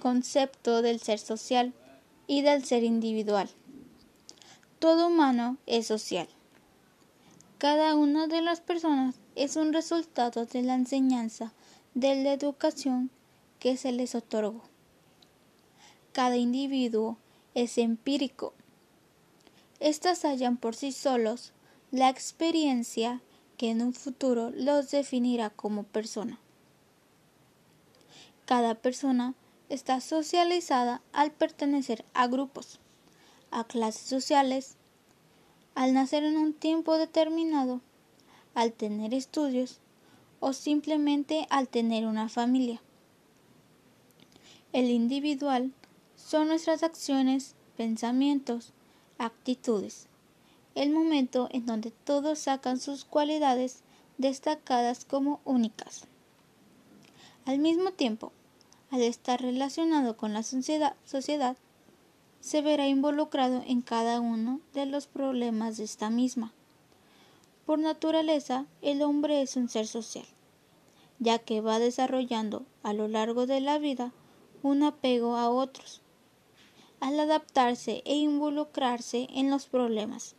concepto del ser social y del ser individual. Todo humano es social. Cada una de las personas es un resultado de la enseñanza de la educación que se les otorgó. Cada individuo es empírico. Estas hallan por sí solos la experiencia que en un futuro los definirá como persona. Cada persona está socializada al pertenecer a grupos, a clases sociales, al nacer en un tiempo determinado, al tener estudios o simplemente al tener una familia. El individual son nuestras acciones, pensamientos, actitudes, el momento en donde todos sacan sus cualidades destacadas como únicas. Al mismo tiempo, al estar relacionado con la sociedad, se verá involucrado en cada uno de los problemas de esta misma. Por naturaleza, el hombre es un ser social, ya que va desarrollando a lo largo de la vida un apego a otros, al adaptarse e involucrarse en los problemas.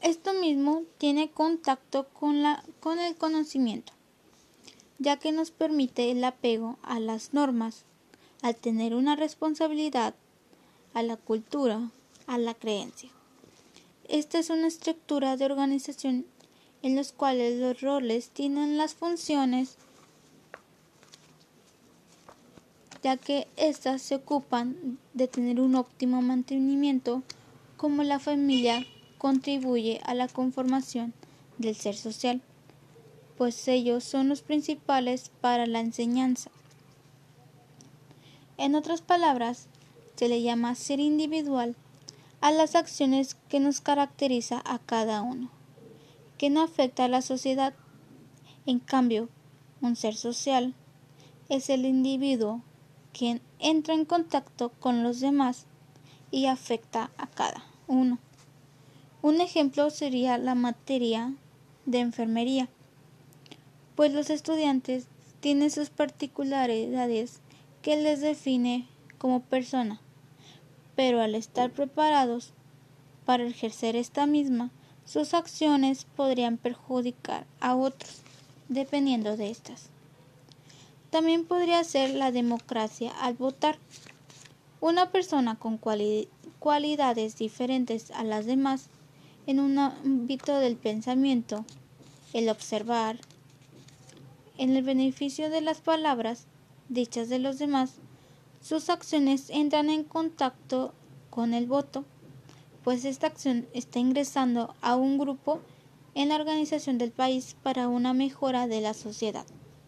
Esto mismo tiene contacto con, la, con el conocimiento ya que nos permite el apego a las normas, al tener una responsabilidad, a la cultura, a la creencia. Esta es una estructura de organización en los cuales los roles tienen las funciones ya que éstas se ocupan de tener un óptimo mantenimiento como la familia contribuye a la conformación del ser social pues ellos son los principales para la enseñanza. En otras palabras, se le llama ser individual a las acciones que nos caracteriza a cada uno, que no afecta a la sociedad. En cambio, un ser social es el individuo quien entra en contacto con los demás y afecta a cada uno. Un ejemplo sería la materia de enfermería pues los estudiantes tienen sus particularidades que les define como persona, pero al estar preparados para ejercer esta misma, sus acciones podrían perjudicar a otros, dependiendo de estas. También podría ser la democracia al votar. Una persona con cualidades diferentes a las demás en un ámbito del pensamiento, el observar, en el beneficio de las palabras dichas de los demás, sus acciones entran en contacto con el voto, pues esta acción está ingresando a un grupo en la organización del país para una mejora de la sociedad.